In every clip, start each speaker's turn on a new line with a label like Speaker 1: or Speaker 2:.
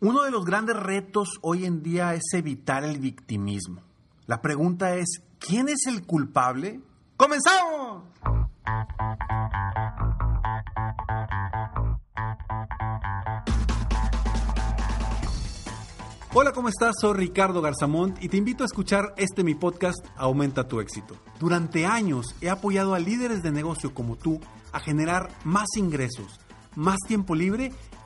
Speaker 1: Uno de los grandes retos hoy en día es evitar el victimismo. La pregunta es, ¿quién es el culpable? ¡Comenzamos! Hola, ¿cómo estás? Soy Ricardo Garzamont y te invito a escuchar este mi podcast Aumenta tu éxito. Durante años he apoyado a líderes de negocio como tú a generar más ingresos, más tiempo libre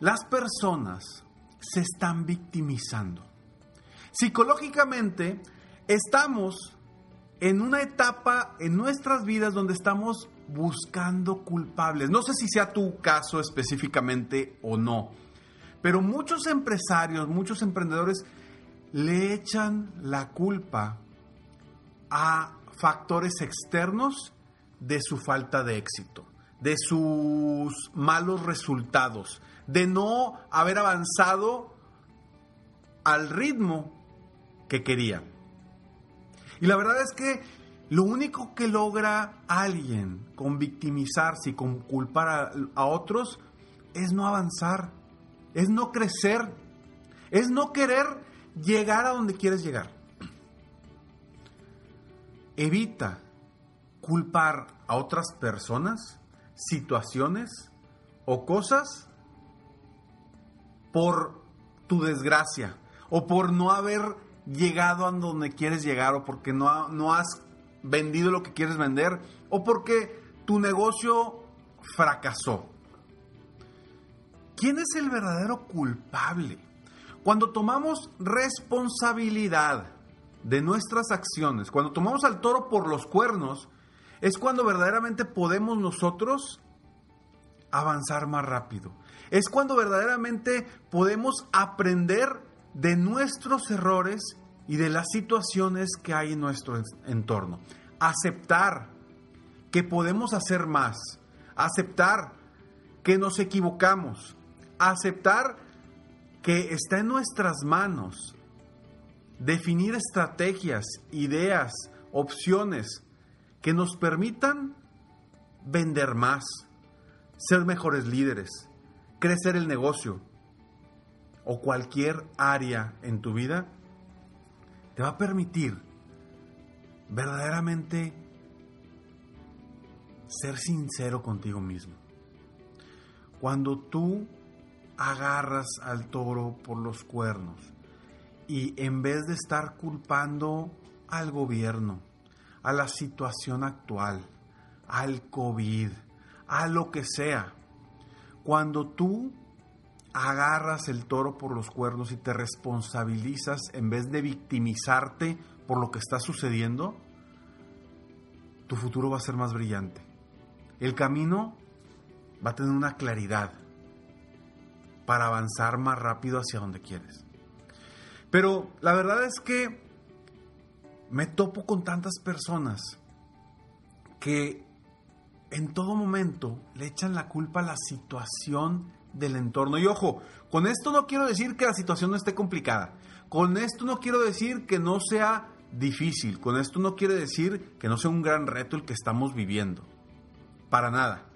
Speaker 1: las personas se están victimizando. Psicológicamente, estamos en una etapa en nuestras vidas donde estamos buscando culpables. No sé si sea tu caso específicamente o no, pero muchos empresarios, muchos emprendedores le echan la culpa a factores externos de su falta de éxito, de sus malos resultados, de no haber avanzado al ritmo que querían. Y la verdad es que lo único que logra alguien con victimizarse y con culpar a, otros es no avanzar, es no crecer, es no querer llegar a donde quieres llegar. Evita culpar a otras personas, situaciones o cosas por tu desgracia o por no haber llegado a donde quieres llegar o porque no, no has vendido lo que quieres vender o porque tu negocio fracasó. ¿Quién es el verdadero culpable? Cuando tomamos responsabilidad de nuestras acciones, cuando tomamos al toro por los cuernos, es cuando verdaderamente podemos nosotros avanzar más rápido. Es cuando verdaderamente podemos aprender de nuestros errores y de las situaciones que hay en nuestro entorno. Aceptar que podemos hacer más. Aceptar que nos equivocamos. Aceptar que está en nuestras manos definir estrategias, ideas, opciones que nos permitan vender más, ser mejores líderes, crecer el negocio o cualquier área en tu vida, te va a permitir verdaderamente ser sincero contigo mismo. Cuando tú agarras al toro por los cuernos y en vez de estar culpando al gobierno, a la situación actual, al COVID, a lo que sea. Cuando tú agarras el toro por los cuernos y te responsabilizas en vez de victimizarte por lo que está sucediendo, tu futuro va a ser más brillante. El camino va a tener una claridad para avanzar más rápido hacia donde quieres. Pero la verdad es que me topo con tantas personas que en todo momento le echan la culpa a la situación del entorno. Y ojo, con esto no quiero decir que la situación no esté complicada. Con esto no quiero decir que no sea difícil. Con esto no quiere decir que no sea un gran reto el que estamos viviendo. Para nada.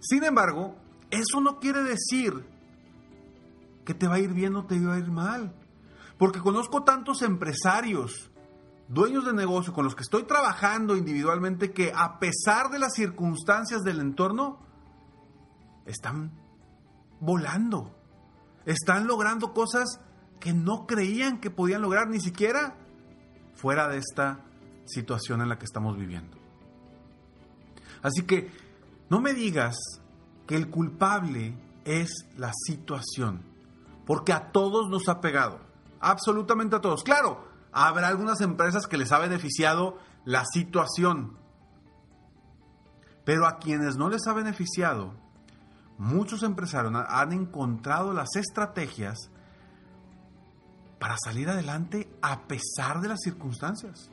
Speaker 1: Sin embargo, eso no quiere decir que te va a ir bien o te va a ir mal. Porque conozco tantos empresarios dueños de negocio con los que estoy trabajando individualmente que a pesar de las circunstancias del entorno, están volando, están logrando cosas que no creían que podían lograr ni siquiera fuera de esta situación en la que estamos viviendo. Así que no me digas que el culpable es la situación, porque a todos nos ha pegado, absolutamente a todos. Claro, habrá algunas empresas que les ha beneficiado la situación. Pero a quienes no les ha beneficiado, muchos empresarios han encontrado las estrategias para salir adelante a pesar de las circunstancias.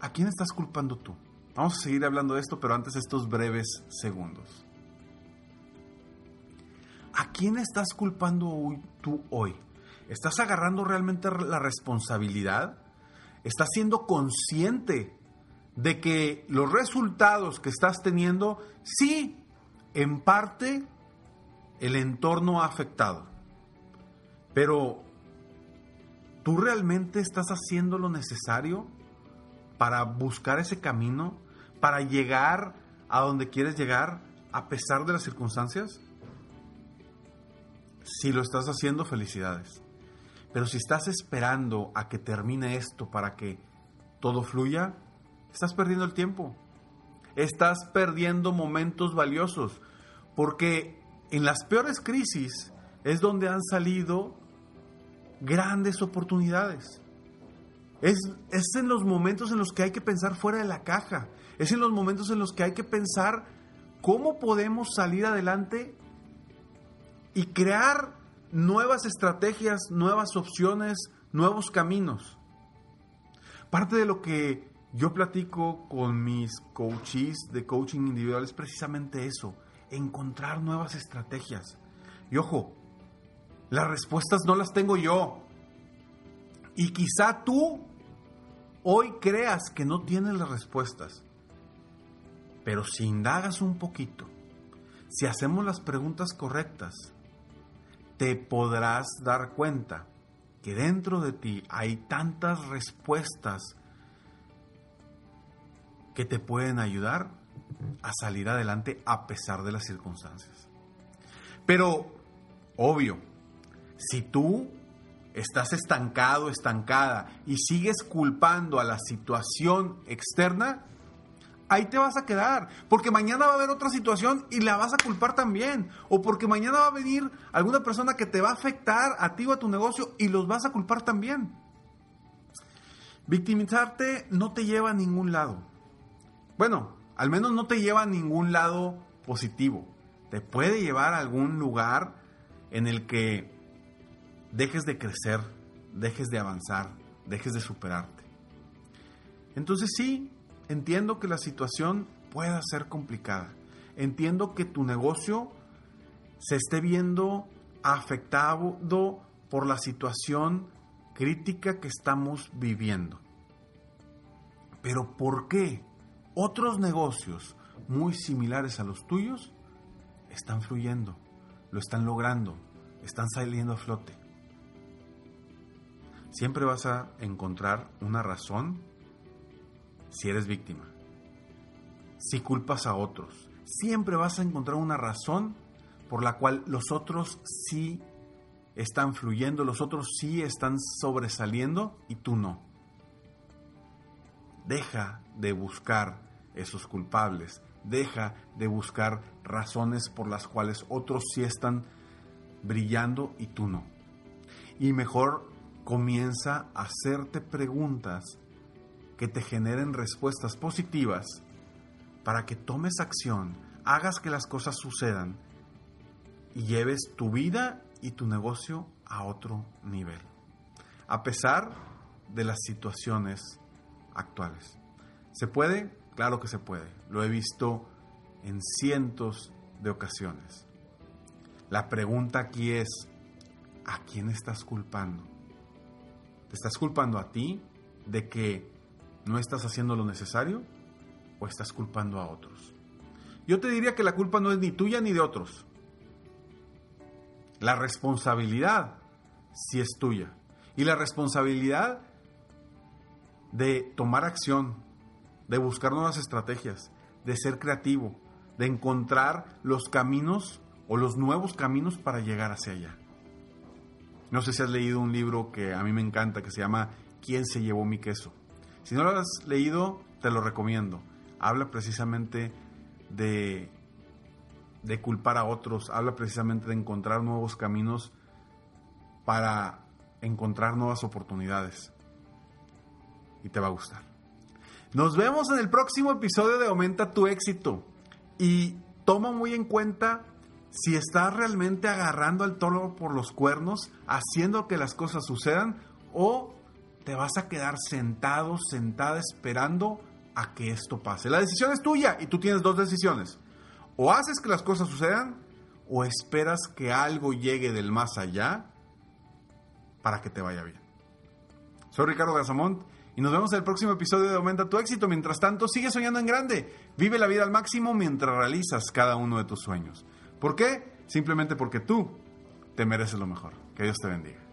Speaker 1: ¿A quién estás culpando tú? Vamos a seguir hablando de esto, pero antes estos breves segundos. ¿A quién estás culpando tú hoy? ¿Estás agarrando realmente la responsabilidad? ¿Estás siendo consciente de que los resultados que estás teniendo, sí, en parte el entorno ha afectado? Pero, ¿tú realmente estás haciendo lo necesario para buscar ese camino, para llegar a donde quieres llegar a pesar de las circunstancias? Si lo estás haciendo, felicidades. Pero si estás esperando a que termine esto para que todo fluya, estás perdiendo el tiempo. Estás perdiendo momentos valiosos. Porque en las peores crisis es donde han salido grandes oportunidades. Es, es, en los momentos en los que hay que pensar fuera de la caja. Es en los momentos en los que hay que pensar cómo podemos salir adelante y crear nuevas estrategias, nuevas opciones, nuevos caminos. Parte de lo que yo platico con mis coaches de coaching individual es precisamente eso, encontrar nuevas estrategias. Y ojo, las respuestas no las tengo yo. Y quizá tú hoy creas que no tienes las respuestas. Pero si indagas un poquito, si hacemos las preguntas correctas, te podrás dar cuenta que dentro de ti hay tantas respuestas que te pueden ayudar a salir adelante a pesar de las circunstancias. Pero, obvio, si tú estás estancado, estancada y sigues culpando a la situación externa, ahí te vas a quedar. Porque mañana va a haber otra situación y la vas a culpar también. O porque mañana va a venir alguna persona que te va a afectar a ti o a tu negocio y los vas a culpar también. Victimizarte no te lleva a ningún lado. Bueno, al menos no te lleva a ningún lado positivo. Te puede llevar a algún lugar en el que dejes de crecer, dejes de avanzar, dejes de superarte. Entonces sí, entiendo que la situación pueda ser complicada. Entiendo que tu negocio se esté viendo afectado por la situación crítica que estamos viviendo. Pero ¿por qué otros negocios muy similares a los tuyos están fluyendo, lo están logrando, están saliendo a flote? Siempre vas a encontrar una razón si eres víctima. Si culpas a otros, siempre vas a encontrar una razón por la cual los otros sí están fluyendo, los otros sí están sobresaliendo y tú no. Deja de buscar esos culpables, deja de buscar razones por las cuales otros sí están brillando y tú no. Y mejor comienza a hacerte preguntas que te generen respuestas positivas para que tomes acción, hagas que las cosas sucedan y lleves tu vida y tu negocio a otro nivel. A pesar de las situaciones actuales. ¿Se puede? Claro que se puede. Lo he visto en cientos de ocasiones. La pregunta aquí es, ¿a quién estás culpando? ¿Te estás culpando a ti de que no estás haciendo lo necesario o estás culpando a otros? Yo te diría que la culpa no es ni tuya ni de otros. La responsabilidad sí es tuya. Y la responsabilidad de tomar acción, de buscar nuevas estrategias, de ser creativo, de encontrar los caminos o los nuevos caminos para llegar hacia allá. No sé si has leído un libro que a mí me encanta, que se llama ¿Quién se llevó mi queso? Si no lo has leído, te lo recomiendo. Habla precisamente de, de culpar a otros, habla precisamente de encontrar nuevos caminos para encontrar nuevas oportunidades. Y te va a gustar. Nos vemos en el próximo episodio de Aumenta tu éxito. Y toma muy en cuenta si estás realmente agarrando al toro por los cuernos, haciendo que las cosas sucedan, o te vas a quedar sentado, sentada, esperando a que esto pase. La decisión es tuya y tú tienes dos decisiones. O haces que las cosas sucedan, o esperas que algo llegue del más allá para que te vaya bien. Soy Ricardo Garzamont y nos vemos en el próximo episodio de Aumenta tu éxito. Mientras tanto, sigue soñando en grande. Vive la vida al máximo mientras realizas cada uno de tus sueños. ¿Por qué? Simplemente porque tú te mereces lo mejor. Que Dios te bendiga.